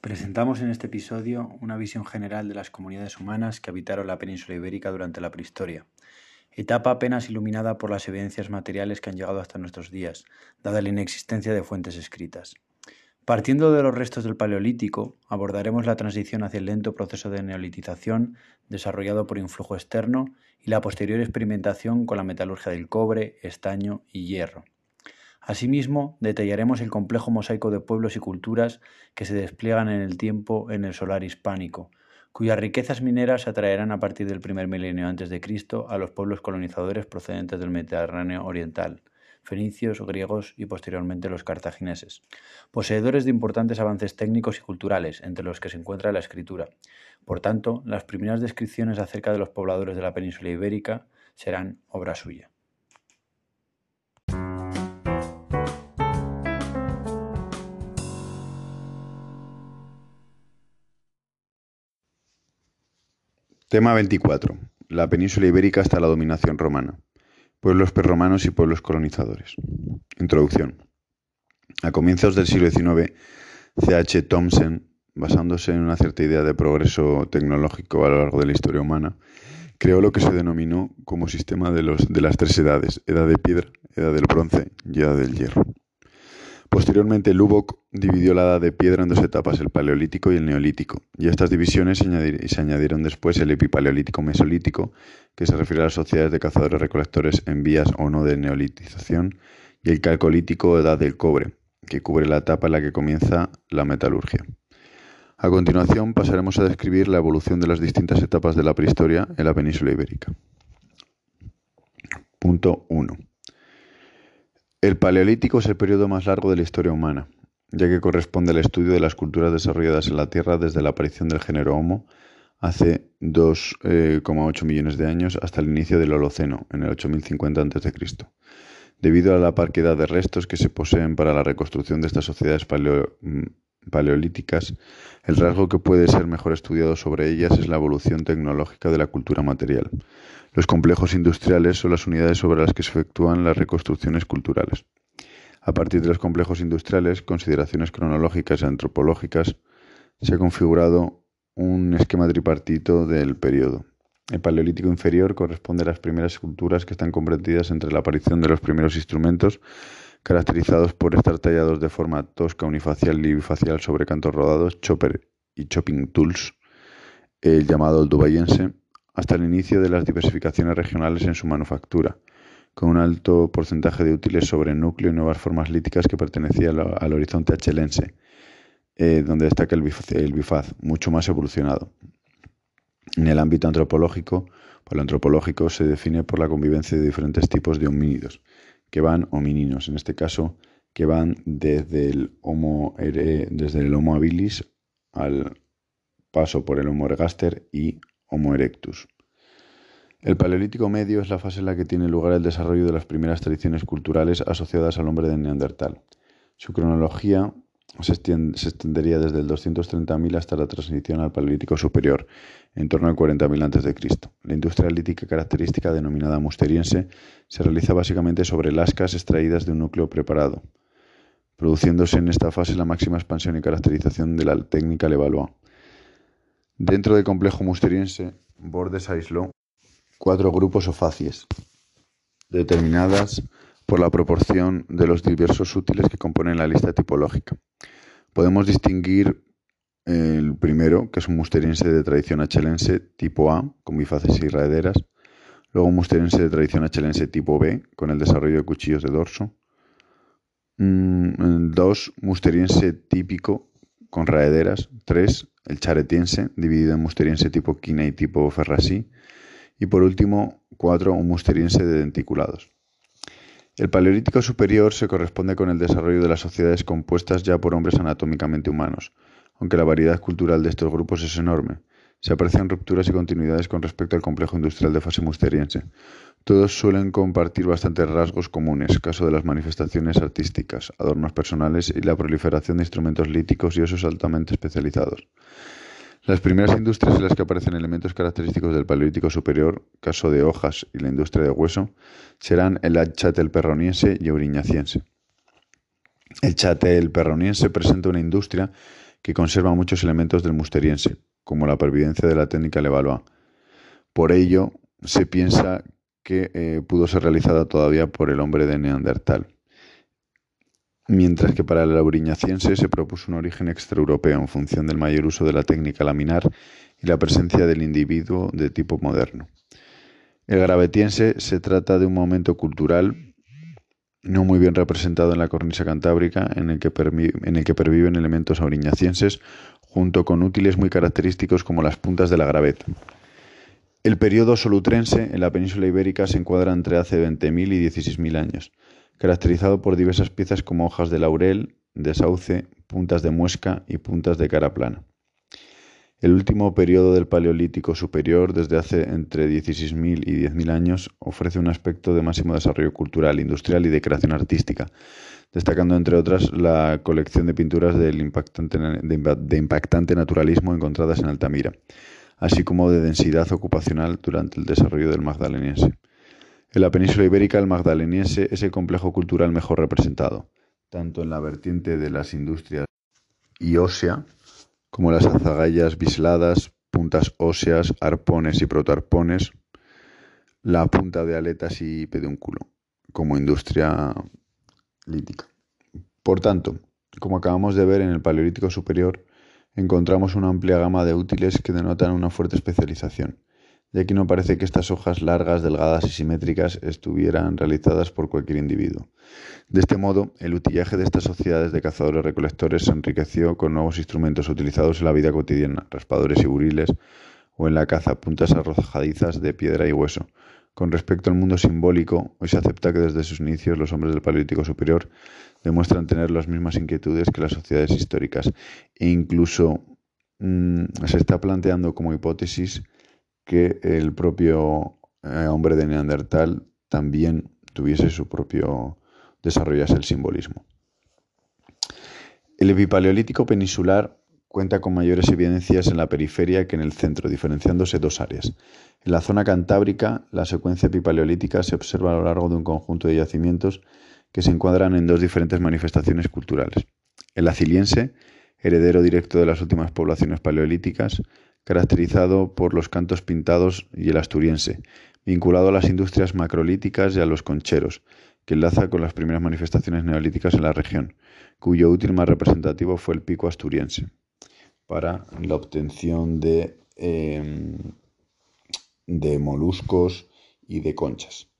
Presentamos en este episodio una visión general de las comunidades humanas que habitaron la península ibérica durante la prehistoria, etapa apenas iluminada por las evidencias materiales que han llegado hasta nuestros días, dada la inexistencia de fuentes escritas. Partiendo de los restos del Paleolítico, abordaremos la transición hacia el lento proceso de neolitización desarrollado por influjo externo y la posterior experimentación con la metalurgia del cobre, estaño y hierro. Asimismo, detallaremos el complejo mosaico de pueblos y culturas que se despliegan en el tiempo en el solar hispánico, cuyas riquezas mineras atraerán a partir del primer milenio antes de Cristo a los pueblos colonizadores procedentes del Mediterráneo oriental, fenicios, griegos y posteriormente los cartagineses, poseedores de importantes avances técnicos y culturales, entre los que se encuentra la escritura. Por tanto, las primeras descripciones acerca de los pobladores de la península ibérica serán obra suya. Tema 24. La península ibérica hasta la dominación romana. Pueblos prerromanos y pueblos colonizadores. Introducción. A comienzos del siglo XIX, C.H. Thompson, basándose en una cierta idea de progreso tecnológico a lo largo de la historia humana, creó lo que se denominó como sistema de, de las tres edades, edad de piedra, edad del bronce y edad del hierro. Posteriormente, Lubbock dividió la edad de piedra en dos etapas, el paleolítico y el neolítico, y a estas divisiones se, añadieron después el epipaleolítico mesolítico, que se refiere a las sociedades de cazadores-recolectores en vías o no de neolitización, y el calcolítico edad del cobre, que cubre la etapa en la que comienza la metalurgia. A continuación pasaremos a describir la evolución de las distintas etapas de la prehistoria en la península ibérica. Punto 1. El Paleolítico es el periodo más largo de la historia humana, ya que corresponde al estudio de las culturas desarrolladas en la Tierra desde la aparición del género Homo hace 2,8 eh, millones de años hasta el inicio del Holoceno, en el 8050 a.C. Debido a la parquedad de restos que se poseen para la reconstrucción de estas sociedades mm, paleolíticas, el rasgo que puede ser mejor estudiado sobre ellas es la evolución tecnológica de la cultura material. Los complejos industriales son las unidades sobre las que se efectúan las reconstrucciones culturales. A partir de los complejos industriales, consideraciones cronológicas y antropológicas, se ha configurado un esquema tripartito del periodo. El Paleolítico inferior corresponde a las primeras culturas que están comprendidas entre la aparición de los primeros instrumentos, caracterizados por estar tallados de forma tosca, unifacial y bifacial sobre cantos rodados, chopper y chopping tools, el llamado dubayense, hasta el inicio de las diversificaciones regionales en su manufactura, con un alto porcentaje de útiles sobre núcleo y nuevas formas líticas que pertenecían al, horizonte achelense, eh, donde destaca el, bifaz, mucho más evolucionado. En el ámbito antropológico, pues lo antropológico se define por la convivencia de diferentes tipos de homínidos, que van homininos, en este caso, que van desde el Homo, desde el homo habilis al paso por el Homo ergaster y Homo erectus. El Paleolítico Medio es la fase en la que tiene lugar el desarrollo de las primeras tradiciones culturales asociadas al hombre de Neandertal. Su cronología se, extendería desde el 230.000 hasta la transición al Paleolítico Superior, en torno al 40.000 a.C. La industria lítica característica denominada musteriense se realiza básicamente sobre lascas extraídas de un núcleo preparado, produciéndose en esta fase la máxima expansión y caracterización de la técnica Levallois. Dentro del complejo musteriense, Bordes aisló cuatro grupos o facies, determinadas por la proporción de los diversos útiles que componen la lista tipológica. Podemos distinguir el primero, que es un musteriense de tradición achelense tipo A, con bifaces y raederas. Luego un musteriense de tradición achelense tipo B, con el desarrollo de cuchillos de dorso. Mm, dos, musteriense típico con raederas. Tres, el charetiense, dividido en musteriense tipo quina y tipo ferrasí, y por último, cuatro, un musteriense de denticulados. El Paleolítico superior se corresponde con el desarrollo de las sociedades compuestas ya por hombres anatómicamente humanos, aunque la variedad cultural de estos grupos es enorme. Se aprecian rupturas y continuidades con respecto al complejo industrial de fase musteriense. Todos suelen compartir bastantes rasgos comunes, caso de las manifestaciones artísticas, adornos personales y la proliferación de instrumentos líticos y usos altamente especializados. Las primeras industrias en las que aparecen elementos característicos del Paleolítico superior, caso de hojas y la industria de hueso, serán el chatel perroniense y euriñaciense. El chatel perroniense presenta una industria que conserva muchos elementos del musteriense, como la pervivencia de la técnica Levallois. Por ello, se piensa que eh, pudo ser realizada todavía por el hombre de Neandertal. Mientras que para el auriñaciense se propuso un origen extraeuropeo en función del mayor uso de la técnica laminar y la presencia del individuo de tipo moderno. El gravetiense se trata de un momento cultural no muy bien representado en la cornisa cantábrica, en el que, en el que perviven elementos auriñacienses, junto con útiles muy característicos como las puntas de la graveta. El periodo solutrense en la península ibérica se encuadra entre hace 20.000 y 16.000 años, caracterizado por diversas piezas como hojas de laurel, de sauce, puntas de muesca y puntas de cara plana. El último periodo del Paleolítico superior, desde hace entre 16.000 y 10.000 años, ofrece un aspecto de máximo desarrollo cultural, industrial y de creación artística, destacando entre otras la colección de pinturas de impactante naturalismo encontradas en Altamira así como de densidad ocupacional durante el desarrollo del magdaleniense. En la península ibérica, el magdaleniense es el complejo cultural mejor representado, tanto en la vertiente de las industrias y ósea, como las azagallas bisladas, puntas óseas, arpones y protoarpones, la punta de aletas y pedúnculo, como industria lítica. Por tanto, como acabamos de ver en el Paleolítico Superior, encontramos una amplia gama de útiles que denotan una fuerte especialización, ya que no parece que estas hojas largas, delgadas y simétricas estuvieran realizadas por cualquier individuo. De este modo, el utillaje de estas sociedades de cazadores-recolectores se enriqueció con nuevos instrumentos utilizados en la vida cotidiana, raspadores y buriles, o en la caza, puntas arrojadizas de piedra y hueso. Con respecto al mundo simbólico, hoy se acepta que desde sus inicios los hombres del Paleolítico Superior demuestran tener las mismas inquietudes que las sociedades históricas e incluso mm, se está planteando como hipótesis que el propio eh, hombre de Neandertal también tuviese su propio desarrollase el simbolismo. El epipaleolítico peninsular cuenta con mayores evidencias en la periferia que en el centro, diferenciándose dos áreas. En la zona cantábrica, la secuencia epipaleolítica se observa a lo largo de un conjunto de yacimientos que se encuadran en dos diferentes manifestaciones culturales. El aciliense, heredero directo de las últimas poblaciones paleolíticas, caracterizado por los cantos pintados, y el asturiense, vinculado a las industrias macrolíticas y a los concheros, que enlaza con las primeras manifestaciones neolíticas en la región, cuyo útil más representativo fue el pico asturiense, para la obtención de, em, de moluscos y de conchas.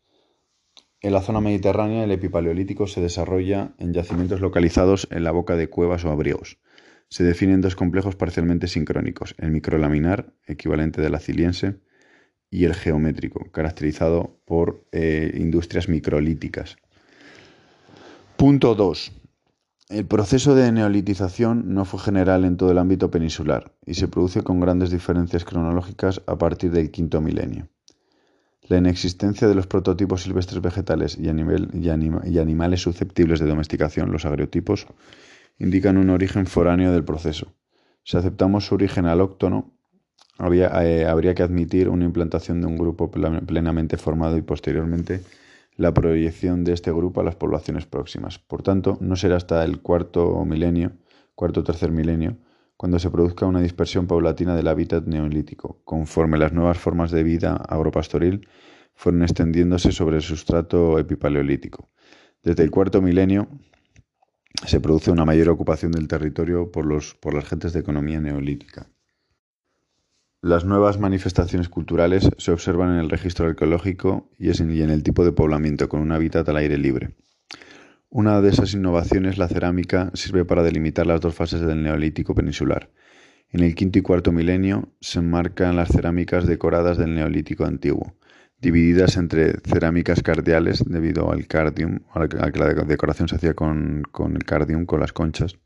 En la zona mediterránea, el epipaleolítico se desarrolla en yacimientos localizados en la boca de cuevas o abrigos. Se definen dos complejos parcialmente sincrónicos, el microlaminar, equivalente del aciliense, y el geométrico, caracterizado por eh, industrias microlíticas. Punto 2. El proceso de neolitización no fue general en todo el ámbito peninsular y se produce con grandes diferencias cronológicas a partir del quinto milenio. La inexistencia de los prototipos silvestres vegetales y, animales susceptibles de domesticación, los agriotipos, indican un origen foráneo del proceso. Si aceptamos su origen alóctono, eh, habría que admitir una implantación de un grupo plenamente formado y posteriormente la proyección de este grupo a las poblaciones próximas. Por tanto, no será hasta el cuarto milenio, cuarto tercer milenio, cuando se produzca una dispersión paulatina del hábitat neolítico, conforme las nuevas formas de vida agropastoril fueron extendiéndose sobre el sustrato epipaleolítico. Desde el cuarto milenio se produce una mayor ocupación del territorio por, las gentes de economía neolítica. Las nuevas manifestaciones culturales se observan en el registro arqueológico y en el tipo de poblamiento, con un hábitat al aire libre. Una de esas innovaciones, la cerámica, sirve para delimitar las dos fases del Neolítico peninsular. En el quinto y cuarto milenio se enmarcan las cerámicas decoradas del Neolítico antiguo, divididas entre cerámicas cardiales debido al cardium, a que la decoración se hacía con, con el cardium, con las conchas,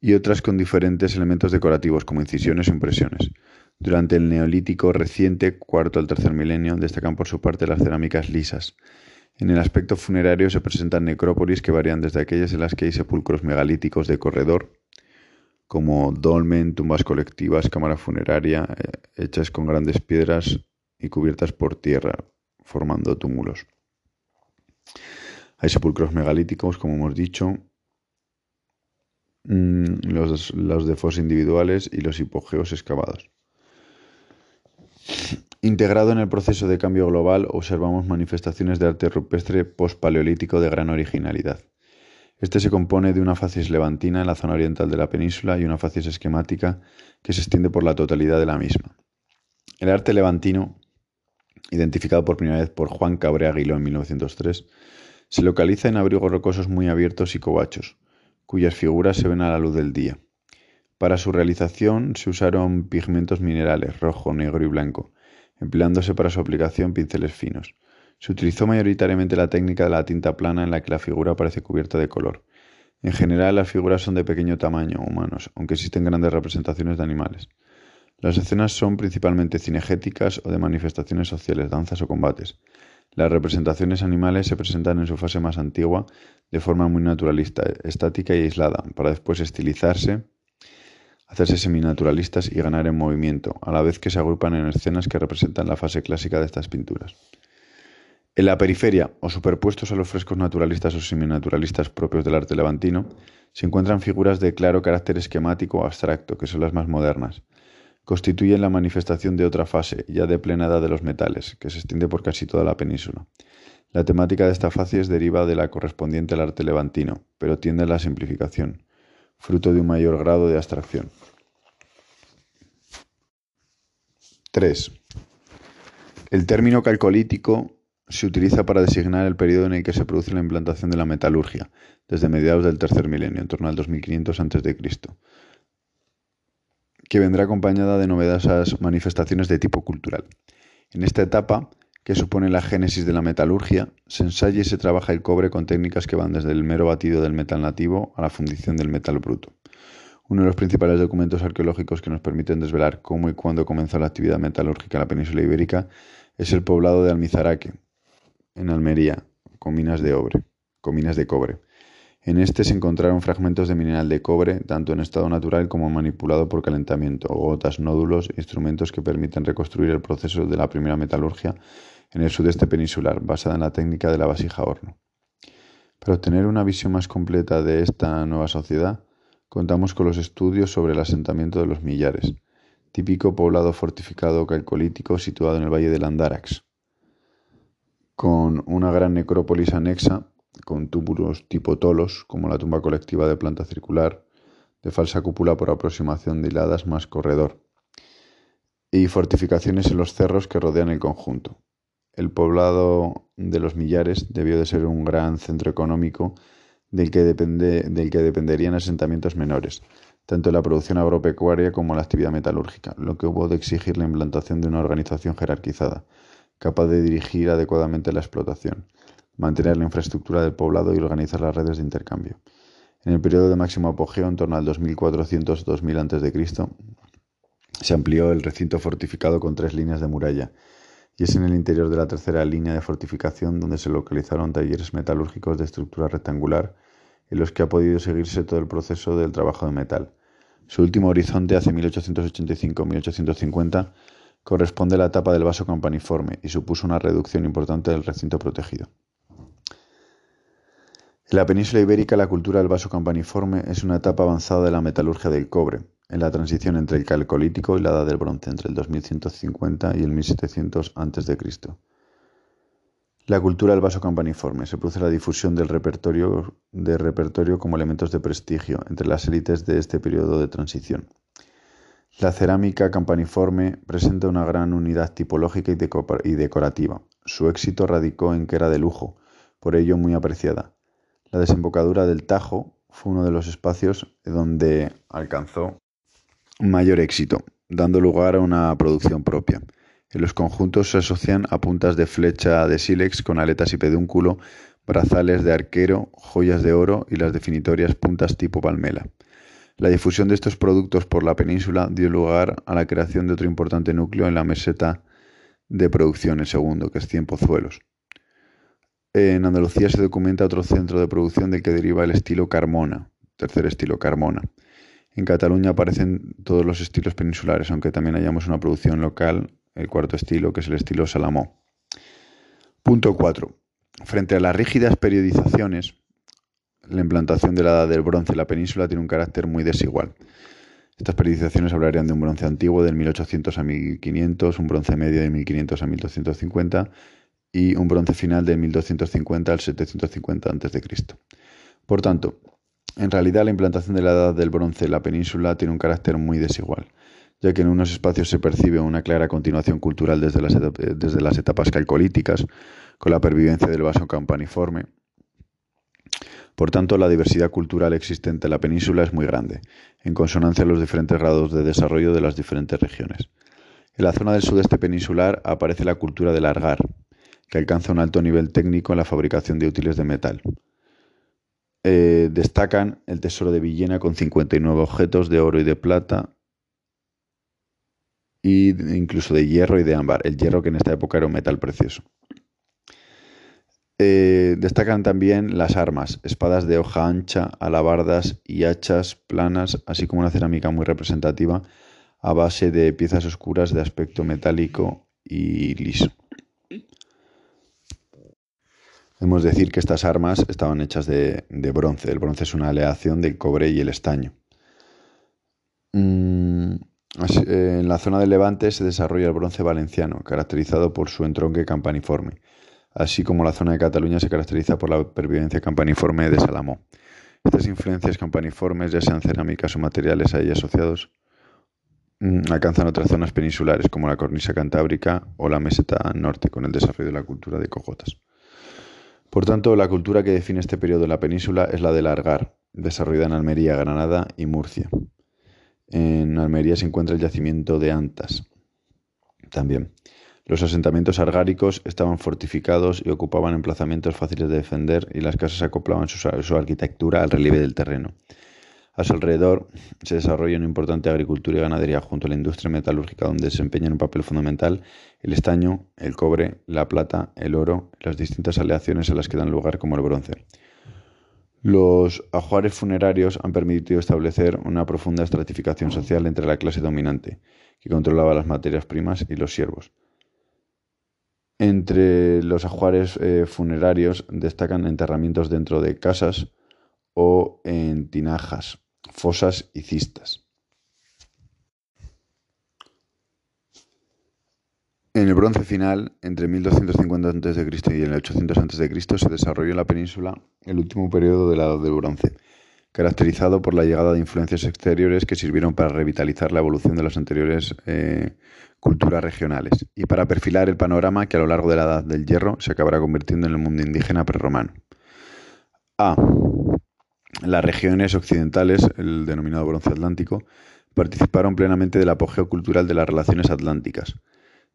y otras con diferentes elementos decorativos como incisiones o impresiones. Durante el Neolítico reciente, cuarto al tercer milenio, destacan por su parte las cerámicas lisas, en el aspecto funerario se presentan necrópolis que varían desde aquellas en las que hay sepulcros megalíticos de corredor, como dolmen, tumbas colectivas, cámara funeraria, eh, hechas con grandes piedras y cubiertas por tierra, formando túmulos. Hay sepulcros megalíticos, como hemos dicho, mm, los, los defos individuales y los hipogeos excavados. Integrado en el proceso de cambio global, observamos manifestaciones de arte rupestre post-paleolítico de gran originalidad. Este se compone de una facies levantina en la zona oriental de la península y una facies esquemática que se extiende por la totalidad de la misma. El arte levantino, identificado por primera vez por Juan Cabré Aguiló en 1903, se localiza en abrigos rocosos muy abiertos y covachos, cuyas figuras se ven a la luz del día. Para su realización se usaron pigmentos minerales rojo, negro y blanco, empleándose para su aplicación pinceles finos. Se utilizó mayoritariamente la técnica de la tinta plana en la que la figura parece cubierta de color. En general las figuras son de pequeño tamaño, humanos, aunque existen grandes representaciones de animales. Las escenas son principalmente cinegéticas o de manifestaciones sociales, danzas o combates. Las representaciones animales se presentan en su fase más antigua de forma muy naturalista, estática y aislada, para después estilizarse hacerse seminaturalistas y ganar en movimiento, a la vez que se agrupan en escenas que representan la fase clásica de estas pinturas. En la periferia, o superpuestos a los frescos naturalistas o seminaturalistas propios del arte levantino, se encuentran figuras de claro carácter esquemático o abstracto, que son las más modernas. Constituyen la manifestación de otra fase, ya de plena edad de los metales, que se extiende por casi toda la península. La temática de esta fase es deriva de la correspondiente al arte levantino, pero tiende a la simplificación fruto de un mayor grado de abstracción. 3. El término calcolítico se utiliza para designar el periodo en el que se produce la implantación de la metalurgia, desde mediados del tercer milenio, en torno al 2500 a.C., que vendrá acompañada de novedosas manifestaciones de tipo cultural. En esta etapa, que supone la génesis de la metalurgia, se ensaya y se trabaja el cobre con técnicas que van desde el mero batido del metal nativo a la fundición del metal bruto. Uno de los principales documentos arqueológicos que nos permiten desvelar cómo y cuándo comenzó la actividad metalúrgica en la península ibérica es el poblado de Almizaraque, en Almería, con minas de, con minas de cobre. En este se encontraron fragmentos de mineral de cobre, tanto en estado natural como manipulado por calentamiento, gotas, nódulos, instrumentos que permiten reconstruir el proceso de la primera metalurgia en el sudeste peninsular, basada en la técnica de la vasija horno. Para obtener una visión más completa de esta nueva sociedad, contamos con los estudios sobre el asentamiento de los Millares, típico poblado fortificado calcolítico situado en el valle del Andarax, con una gran necrópolis anexa, con túmulos tipo tolos, como la tumba colectiva de planta circular, de falsa cúpula por aproximación de hiladas más corredor, y fortificaciones en los cerros que rodean el conjunto. El poblado de los Millares debió de ser un gran centro económico del que, del que dependerían asentamientos menores, tanto la producción agropecuaria como la actividad metalúrgica, lo que hubo de exigir la implantación de una organización jerarquizada, capaz de dirigir adecuadamente la explotación, mantener la infraestructura del poblado y organizar las redes de intercambio. En el periodo de máximo apogeo, en torno al 2400-2000 a.C., se amplió el recinto fortificado con tres líneas de muralla, y es en el interior de la tercera línea de fortificación donde se localizaron talleres metalúrgicos de estructura rectangular en los que ha podido seguirse todo el proceso del trabajo de metal. Su último horizonte, hacia 1885-1850, corresponde a la etapa del vaso campaniforme y supuso una reducción importante del recinto protegido. En la península ibérica, la cultura del vaso campaniforme es una etapa avanzada de la metalurgia del cobre, en la transición entre el calcolítico y la edad del bronce, entre el 2150 y el 1700 a.C. La cultura del vaso campaniforme. Se produce la difusión del repertorio, repertorio como elementos de prestigio entre las élites de este periodo de transición. La cerámica campaniforme presenta una gran unidad tipológica y decorativa. Su éxito radicó en que era de lujo, por ello muy apreciada. La desembocadura del Tajo fue uno de los espacios donde alcanzó mayor éxito, dando lugar a una producción propia. En los conjuntos se asocian a puntas de flecha de sílex con aletas y pedúnculo, brazales de arquero, joyas de oro y las definitorias puntas tipo palmela. La difusión de estos productos por la península dio lugar a la creación de otro importante núcleo en la meseta de producción, el segundo, que es Cienpozuelos. En Andalucía se documenta otro centro de producción del que deriva el estilo Carmona, tercer estilo Carmona. En Cataluña aparecen todos los estilos peninsulares, aunque también hallamos una producción local, el cuarto estilo, que es el estilo Salamó. Punto 4. Frente a las rígidas periodizaciones la implantación de la edad del bronce en la península tiene un carácter muy desigual. Estas periodizaciones hablarían de un bronce antiguo del 1800 a 1500, un bronce medio de 1500 a 1250 y un bronce final de 1250 al 750 a.C. Por tanto, en realidad la implantación de la edad del bronce en la península tiene un carácter muy desigual, ya que en unos espacios se percibe una clara continuación cultural desde las, las etapas calcolíticas, con la pervivencia del vaso campaniforme, por tanto, la diversidad cultural existente en la península es muy grande, en consonancia a los diferentes grados de desarrollo de las diferentes regiones. En la zona del sudeste peninsular aparece la cultura del argar, que alcanza un alto nivel técnico en la fabricación de útiles de metal. Eh, destacan el tesoro de Villena con 59 objetos de oro y de plata, e incluso de hierro y de ámbar, el hierro que en esta época era un metal precioso. Eh, destacan también las armas, espadas de hoja ancha, alabardas y hachas planas, así como una cerámica muy representativa a base de piezas oscuras de aspecto metálico y liso. Debemos decir que estas armas estaban hechas de, bronce. El bronce es una aleación del cobre y el estaño. Mm, en la zona del Levante se desarrolla el bronce valenciano, caracterizado por su entronque campaniforme así como la zona de Cataluña se caracteriza por la pervivencia campaniforme de Salamó. Estas influencias campaniformes, ya sean cerámicas o materiales a asociados, mm, alcanzan otras zonas peninsulares como la cornisa cantábrica o la meseta norte con el desarrollo de la cultura de cojotas. Por tanto, la cultura que define este periodo en la península es la del Argar, desarrollada en Almería, Granada y Murcia. En Almería se encuentra el yacimiento de Antas también. Los asentamientos argáricos estaban fortificados y ocupaban emplazamientos fáciles de defender y las casas acoplaban su, arquitectura al relieve del terreno. A su alrededor se desarrolla una importante agricultura y ganadería junto a la industria metalúrgica donde desempeñan un papel fundamental el estaño, el cobre, la plata, el oro las distintas aleaciones a las que dan lugar como el bronce. Los ajuares funerarios han permitido establecer una profunda estratificación social entre la clase dominante, que controlaba las materias primas, y los siervos. Entre los ajuares eh, funerarios destacan enterramientos dentro de casas o en tinajas, fosas y cistas. En el bronce final, entre 1250 a.C. y el 800 a.C., se desarrolló en la península el último periodo de la Edad del Bronce, caracterizado por la llegada de influencias exteriores que sirvieron para revitalizar la evolución de las anteriores eh, culturas regionales y para perfilar el panorama que a lo largo de la Edad del Hierro se acabará convirtiendo en el mundo indígena prerromano. A. Las regiones occidentales, el denominado bronce atlántico, participaron plenamente del apogeo cultural de las relaciones atlánticas,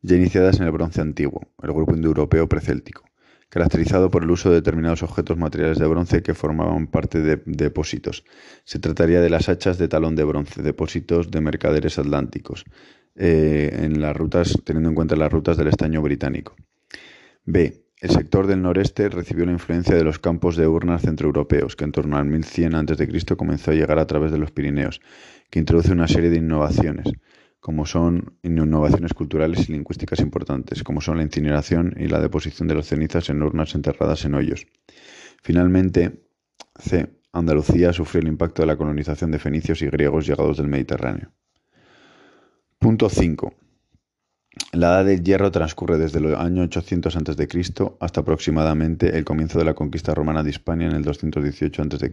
ya iniciadas en el bronce antiguo, el grupo indoeuropeo precéltico, caracterizado por el uso de determinados objetos materiales de bronce que formaban parte de depósitos. Se trataría de las hachas de talón de bronce, depósitos de mercaderes atlánticos, eh, en las rutas, teniendo en cuenta las rutas del estaño británico. B. El sector del noreste recibió la influencia de los campos de urnas centroeuropeos, que en torno al 1100 a.C. comenzó a llegar a través de los Pirineos, que introduce una serie de innovaciones, como son innovaciones culturales y lingüísticas importantes, como son la incineración y la deposición de las cenizas en urnas enterradas en hoyos. Finalmente, C. Andalucía sufrió el impacto de la colonización de fenicios y griegos llegados del Mediterráneo. Punto 5. La edad del hierro transcurre desde el año 800 a.C. hasta aproximadamente el comienzo de la conquista romana de Hispania en el 218 a.C.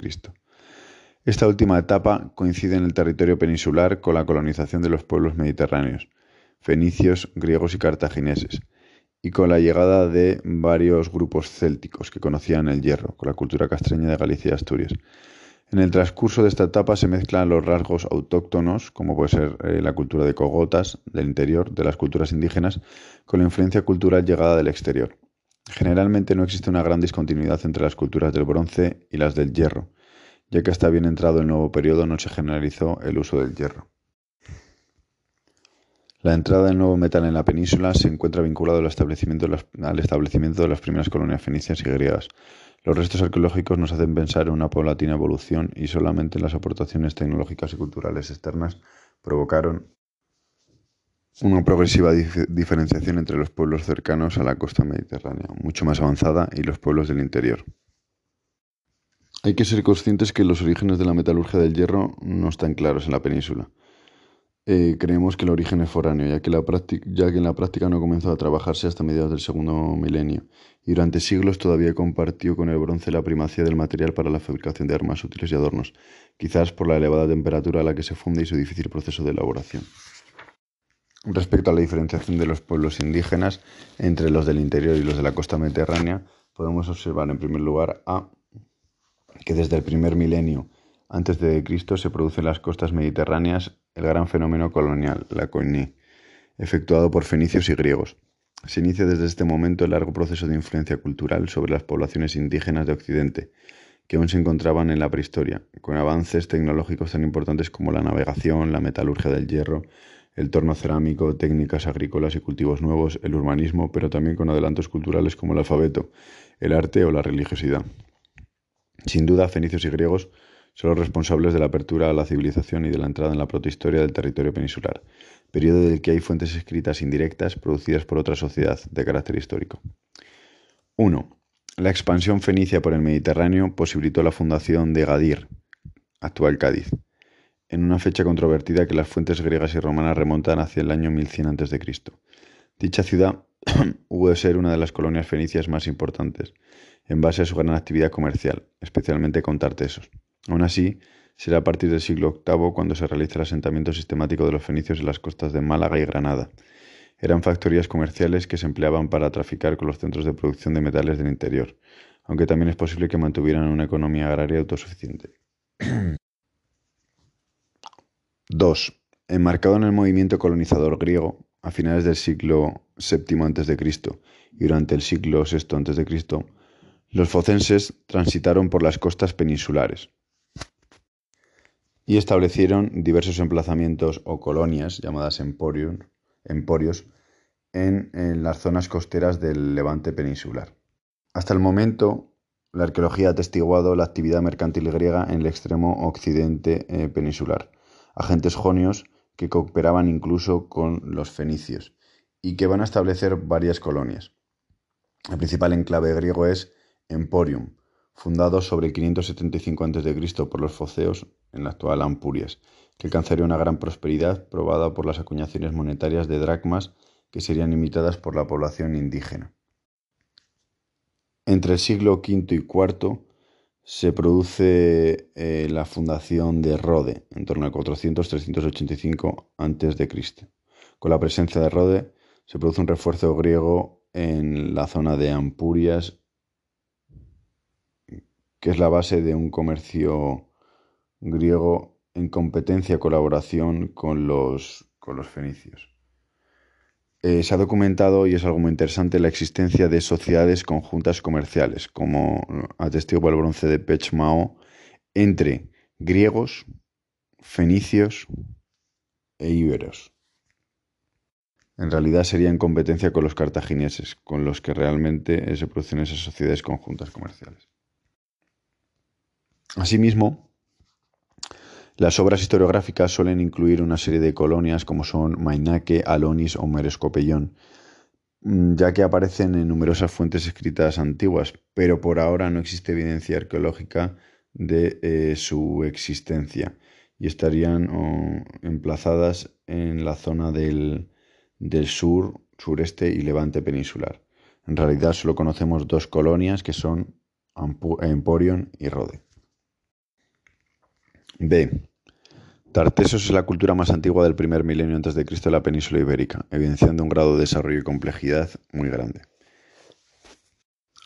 Esta última etapa coincide en el territorio peninsular con la colonización de los pueblos mediterráneos, fenicios, griegos y cartagineses, y con la llegada de varios grupos célticos que conocían el hierro, con la cultura castreña de Galicia y Asturias. En el transcurso de esta etapa se mezclan los rasgos autóctonos, como puede ser eh, la cultura de cogotas del interior, de las culturas indígenas, con la influencia cultural llegada del exterior. Generalmente no existe una gran discontinuidad entre las culturas del bronce y las del hierro, ya que hasta bien entrado el nuevo periodo no se generalizó el uso del hierro. La entrada del nuevo metal en la península se encuentra vinculado al establecimiento de las primeras colonias fenicias y griegas, los restos arqueológicos nos hacen pensar en una paulatina evolución y solamente las aportaciones tecnológicas y culturales externas provocaron una progresiva diferenciación entre los pueblos cercanos a la costa mediterránea, mucho más avanzada, y los pueblos del interior. Hay que ser conscientes que los orígenes de la metalurgia del hierro no están claros en la península. Eh, creemos que el origen es foráneo, ya que, la ya que en la práctica no comenzó a trabajarse hasta mediados del segundo milenio, y durante siglos todavía compartió con el bronce la primacía del material para la fabricación de armas útiles y adornos, quizás por la elevada temperatura a la que se funde y su difícil proceso de elaboración. Respecto a la diferenciación de los pueblos indígenas entre los del interior y los de la costa mediterránea, podemos observar en primer lugar a que desde el primer milenio antes de Cristo se produce en las costas mediterráneas el gran fenómeno colonial, la koiné, efectuado por fenicios y griegos. Se inicia desde este momento el largo proceso de influencia cultural sobre las poblaciones indígenas de Occidente, que aún se encontraban en la prehistoria, con avances tecnológicos tan importantes como la navegación, la metalurgia del hierro, el torno cerámico, técnicas agrícolas y cultivos nuevos, el urbanismo, pero también con adelantos culturales como el alfabeto, el arte o la religiosidad. Sin duda, fenicios y griegos son los responsables de la apertura a la civilización y de la entrada en la protohistoria del territorio peninsular, periodo del que hay fuentes escritas indirectas producidas por otra sociedad de carácter histórico. 1. La expansión fenicia por el Mediterráneo posibilitó la fundación de Gadir, actual Cádiz, en una fecha controvertida que las fuentes griegas y romanas remontan hacia el año 1100 a.C. Dicha ciudad hubo de ser una de las colonias fenicias más importantes, en base a su gran actividad comercial, especialmente con tartesos. Aún así, será a partir del siglo VIII cuando se realiza el asentamiento sistemático de los fenicios en las costas de Málaga y Granada. Eran factorías comerciales que se empleaban para traficar con los centros de producción de metales del interior, aunque también es posible que mantuvieran una economía agraria autosuficiente. 2. Enmarcado en el movimiento colonizador griego, a finales del siglo VII a.C. y durante el siglo VI a.C., los focenses transitaron por las costas peninsulares y establecieron diversos emplazamientos o colonias llamadas emporios en, en, las zonas costeras del levante peninsular. Hasta el momento, la arqueología ha atestiguado la actividad mercantil griega en el extremo occidente eh, peninsular, agentes jonios que cooperaban incluso con los fenicios y que van a establecer varias colonias. El principal enclave griego es Emporium, fundado sobre 575 a.C. por los foceos en la actual Ampurias, que alcanzaría una gran prosperidad probada por las acuñaciones monetarias de dracmas que serían imitadas por la población indígena. Entre el siglo V y IV se produce eh, la fundación de Rode, en torno a 400-385 a.C. Con la presencia de Rode se produce un refuerzo griego en la zona de Ampurias que es la base de un comercio griego en competencia colaboración con los, con los fenicios. Eh, se ha documentado, y es algo muy interesante, la existencia de sociedades conjuntas comerciales, como atestigua el bronce de Pechmao, entre griegos, fenicios e íberos. En realidad sería en competencia con los cartagineses, con los que realmente se producen esas sociedades conjuntas comerciales. Asimismo, las obras historiográficas suelen incluir una serie de colonias como son Mainake, Alonis o Merescopellón, mm, ya que aparecen en numerosas fuentes escritas antiguas, pero por ahora no existe evidencia arqueológica de eh, su existencia y estarían emplazadas en la zona del, del sur, sureste y levante peninsular. En realidad solo conocemos dos colonias que son Emporion y Rode. B. Tartesos es la cultura más antigua del primer milenio antes de Cristo en la península ibérica, evidenciando un grado de desarrollo y complejidad muy grande.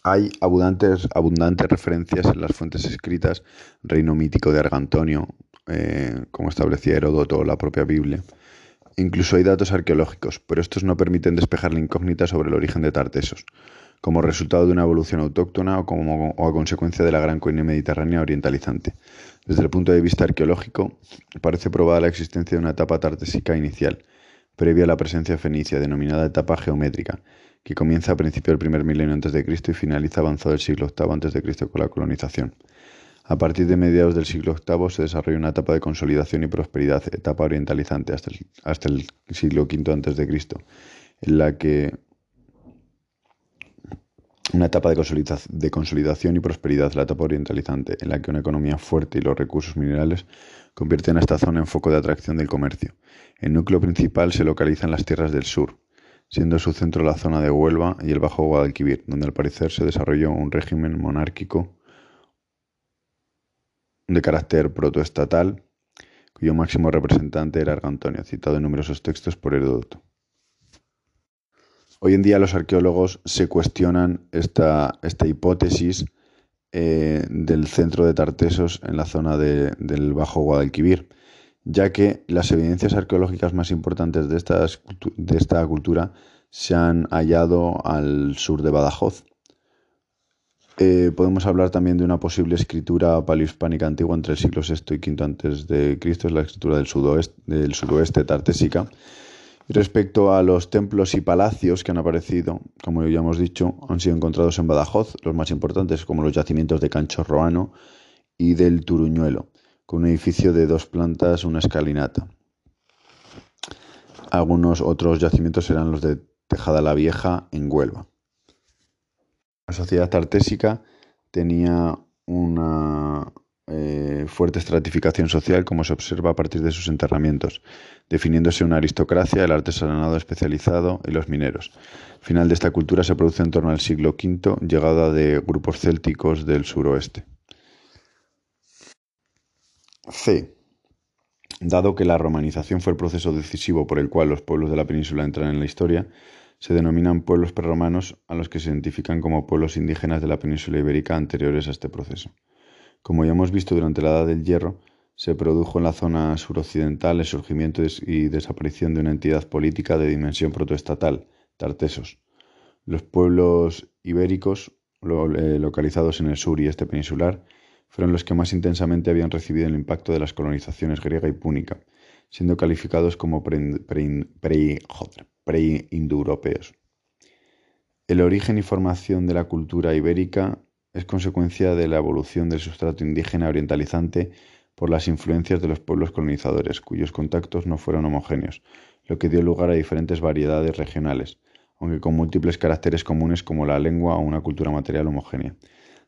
Hay abundantes, abundantes referencias en las fuentes escritas, reino mítico de Argantonio, eh, como establecía Heródoto o la propia Biblia. Incluso hay datos arqueológicos, pero estos no permiten despejar la incógnita sobre el origen de Tartesos, como resultado de una evolución autóctona o, como, a consecuencia de la gran coine mediterránea orientalizante. Desde el punto de vista arqueológico, parece probada la existencia de una etapa tartésica inicial, previa a la presencia fenicia, denominada etapa geométrica, que comienza a principios del primer milenio antes de Cristo y finaliza avanzado el siglo VIII antes de Cristo con la colonización. A partir de mediados del siglo VIII se desarrolla una etapa de consolidación y prosperidad, etapa orientalizante hasta el, hasta el siglo V antes de Cristo, en la que una etapa de consolidación y prosperidad, la etapa orientalizante, en la que una economía fuerte y los recursos minerales convierten a esta zona en foco de atracción del comercio. El núcleo principal se localiza en las tierras del sur, siendo su centro la zona de Huelva y el Bajo Guadalquivir, donde al parecer se desarrolló un régimen monárquico de carácter protoestatal, cuyo máximo representante era Argantonio, citado en numerosos textos por Heródoto. Hoy en día los arqueólogos se cuestionan esta, esta hipótesis eh, del centro de Tartesos en la zona del Bajo Guadalquivir, ya que las evidencias arqueológicas más importantes de, de esta cultura se han hallado al sur de Badajoz. Eh, podemos hablar también de una posible escritura paleohispánica antigua entre el siglo VI y V antes de Cristo, es la escritura del, sudoeste, del suroeste tartésica, Respecto a los templos y palacios que han aparecido, como ya hemos dicho, han sido encontrados en Badajoz, los más importantes como los yacimientos de Cancho Roano y del Turuñuelo, con un edificio de dos plantas, una escalinata. Algunos otros yacimientos eran los de Tejada la Vieja en Huelva. La sociedad tartésica tenía una eh, fuerte estratificación social como se observa a partir de sus enterramientos, definiéndose una aristocracia, el artesanado especializado y los mineros. Final de esta cultura se produce en torno al siglo V, llegada de grupos célticos del suroeste. C. Dado que la romanización fue el proceso decisivo por el cual los pueblos de la península entran en la historia, se denominan pueblos prerromanos a los que se identifican como pueblos indígenas de la península ibérica anteriores a este proceso. Como ya hemos visto durante la Edad del Hierro, se produjo en la zona suroccidental el surgimiento y desaparición de una entidad política de dimensión protoestatal, Tartesos. Los pueblos ibéricos, eh, localizados en el sur y este peninsular, fueron los que más intensamente habían recibido el impacto de las colonizaciones griega y púnica, siendo calificados como pre-indoeuropeos. El origen y formación de la cultura ibérica es consecuencia de la evolución del sustrato indígena orientalizante por las influencias de los pueblos colonizadores, cuyos contactos no fueron homogéneos, lo que dio lugar a diferentes variedades regionales, aunque con múltiples caracteres comunes como la lengua o una cultura material homogénea.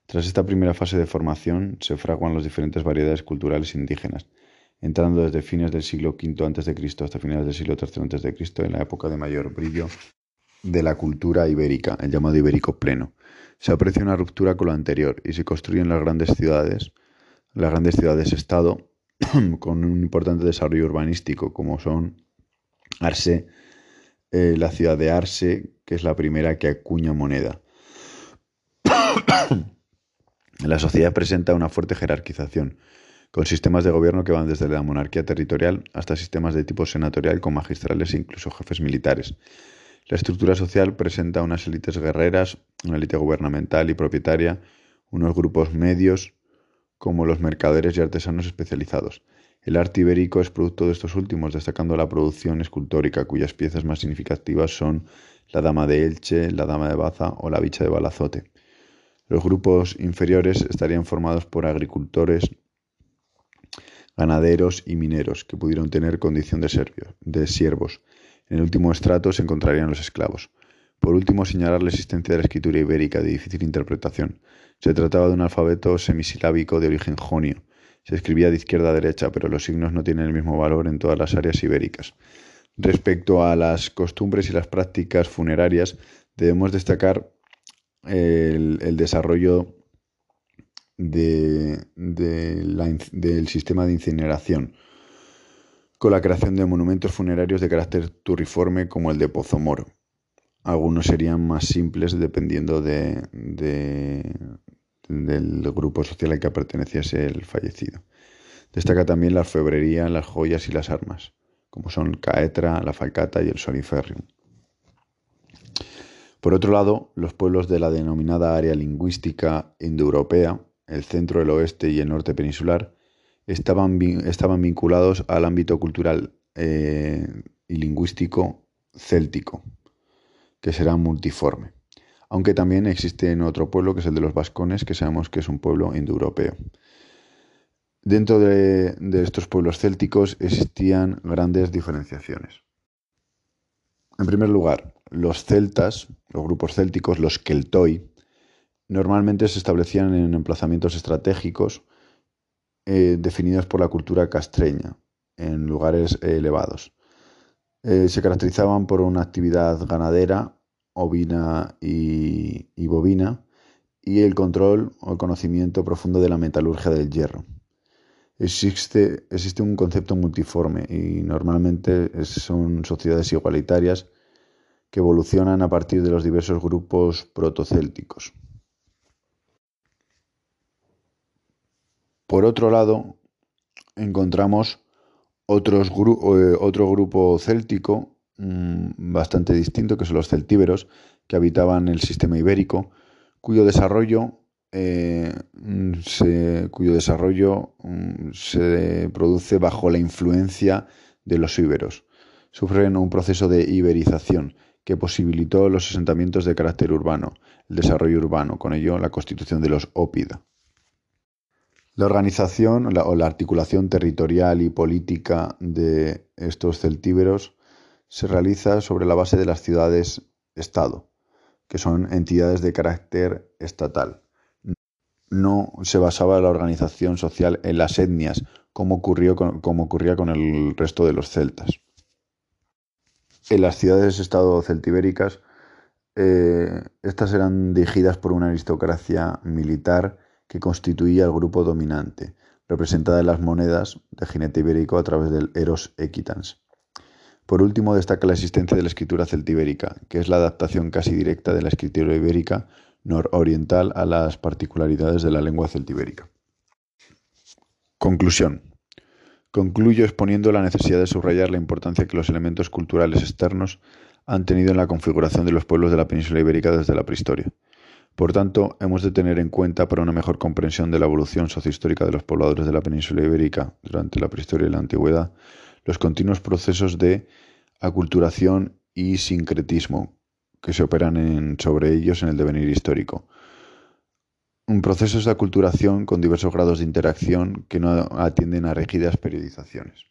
Tras esta primera fase de formación se fraguan las diferentes variedades culturales indígenas, entrando desde fines del siglo V a.C. hasta finales del siglo III a.C. en la época de mayor brillo de la cultura ibérica, el llamado ibérico pleno. Se aprecia una ruptura con lo anterior y se construyen las grandes ciudades, las grandes ciudades-estado, con un importante desarrollo urbanístico, como son Arse, eh, la ciudad de Arse, que es la primera que acuña moneda. la sociedad presenta una fuerte jerarquización, con sistemas de gobierno que van desde la monarquía territorial hasta sistemas de tipo senatorial con magistrales e incluso jefes militares. La estructura social presenta unas élites guerreras, una élite gubernamental y propietaria, unos grupos medios como los mercaderes y artesanos especializados. El arte ibérico es producto de estos últimos, destacando la producción escultórica, cuyas piezas más significativas son la Dama de Elche, la Dama de Baza o la Bicha de Balazote. Los grupos inferiores estarían formados por agricultores, ganaderos y mineros, que pudieron tener condición de siervos. En el último estrato se encontrarían los esclavos. Por último, señalar la existencia de la escritura ibérica de difícil interpretación. Se trataba de un alfabeto semisilábico de origen jonio. Se escribía de izquierda a derecha, pero los signos no tienen el mismo valor en todas las áreas ibéricas. Respecto a las costumbres y las prácticas funerarias, debemos destacar el, desarrollo del sistema de incineración con la creación de monumentos funerarios de carácter turriforme como el de Pozomoro. Algunos serían más simples dependiendo de, del grupo social al que perteneciese el fallecido. Destaca también la orfebrería, las joyas y las armas, como son caetra, la falcata y el soliferrium. Por otro lado, los pueblos de la denominada área lingüística indoeuropea, el centro, el oeste y el norte peninsular, estaban, estaban vinculados al ámbito cultural eh, y lingüístico céltico, que será multiforme. Aunque también existe otro pueblo, que es el de los vascones, que sabemos que es un pueblo indoeuropeo. Dentro de, de estos pueblos célticos existían grandes diferenciaciones. En primer lugar, los celtas, los grupos célticos, los keltoi, Normalmente se establecían en emplazamientos estratégicos eh, definidos por la cultura castreña, en lugares elevados. Eh, se caracterizaban por una actividad ganadera, ovina y, bovina, y el control o el conocimiento profundo de la metalurgia del hierro. Existe, existe un concepto multiforme y normalmente son sociedades igualitarias que evolucionan a partir de los diversos grupos protocélticos. Por otro lado, encontramos eh, otro grupo céltico mm, bastante distinto, que son los celtíberos, que habitaban el sistema ibérico, cuyo desarrollo, eh, mm, se, mm, se produce bajo la influencia de los íberos. Sufren un proceso de iberización que posibilitó los asentamientos de carácter urbano, el desarrollo urbano, con ello la constitución de los ópida. La organización o la articulación territorial y política de estos celtíberos se realiza sobre la base de las ciudades-estado, que son entidades de carácter estatal. No se basaba la organización social en las etnias, como, ocurrió como ocurría con el resto de los celtas. En las ciudades-estado celtibéricas, eh, estas eran dirigidas por una aristocracia militar que constituía el grupo dominante, representada en las monedas de jinete ibérico a través del Eros Equitans. Por último, destaca la existencia de la escritura celtibérica, que es la adaptación casi directa de la escritura ibérica nororiental a las particularidades de la lengua celtibérica. Conclusión. Concluyo exponiendo la necesidad de subrayar la importancia que los elementos culturales externos han tenido en la configuración de los pueblos de la península ibérica desde la prehistoria. Por tanto, hemos de tener en cuenta para una mejor comprensión de la evolución sociohistórica de los pobladores de la península ibérica durante la prehistoria y la antigüedad, los continuos procesos de aculturación y sincretismo que se operan sobre ellos en el devenir histórico. Un proceso de aculturación con diversos grados de interacción que no atienden a rígidas periodizaciones.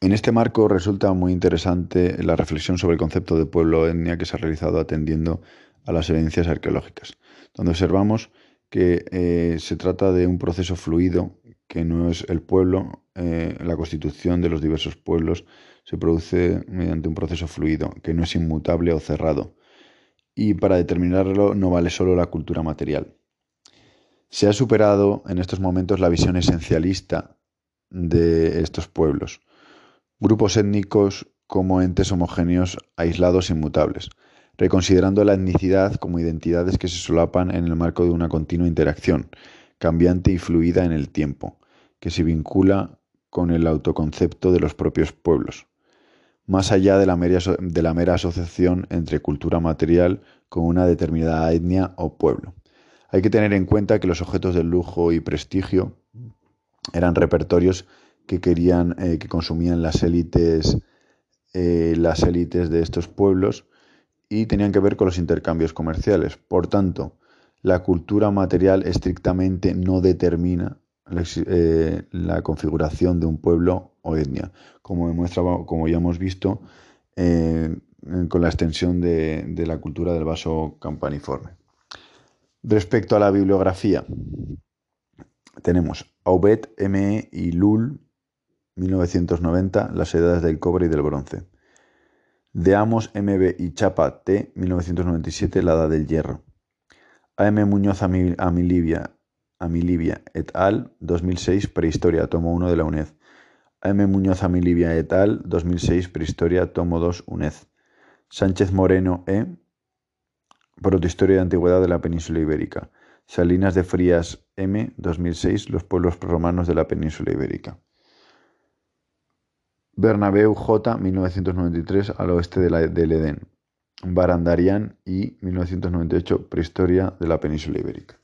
En este marco resulta muy interesante la reflexión sobre el concepto de pueblo etnia que se ha realizado atendiendo a las evidencias arqueológicas, donde observamos que eh, se trata de un proceso fluido, que no es el pueblo, eh, la constitución de los diversos pueblos se produce mediante un proceso fluido, que no es inmutable o cerrado, y para determinarlo no vale solo la cultura material. Se ha superado en estos momentos la visión esencialista de estos pueblos, grupos étnicos como entes homogéneos aislados e inmutables, reconsiderando la etnicidad como identidades que se solapan en el marco de una continua interacción, cambiante y fluida en el tiempo, que se vincula con el autoconcepto de los propios pueblos, más allá de la, mera, de la mera asociación entre cultura material con una determinada etnia o pueblo. Hay que tener en cuenta que los objetos de lujo y prestigio eran repertorios que querían, eh, que consumían las élites, eh, las élites de estos pueblos, y tenían que ver con los intercambios comerciales. Por tanto, la cultura material estrictamente no determina la, eh, configuración de un pueblo o etnia, como demuestra, como ya hemos visto, eh, con la extensión de, la cultura del vaso campaniforme. Respecto a la bibliografía, tenemos Aubet, M.E. y Lull, 1990, Las edades del cobre y del bronce. De Amos, M.B. y Chapa, T. 1997, La Edad del Hierro. A.M. Muñoz Amilibia, Amilibia et al. 2006, Prehistoria, tomo 1 de la UNED. A.M. Muñoz Amilibia et al. 2006, Prehistoria, tomo 2, UNED. Sánchez Moreno, E. Protohistoria de Antigüedad de la Península Ibérica. Salinas de Frías, M. 2006, Los pueblos romanos de la Península Ibérica. Bernabeu J. 1993 al oeste del Edén. Barandarian y 1998 Prehistoria de la península ibérica.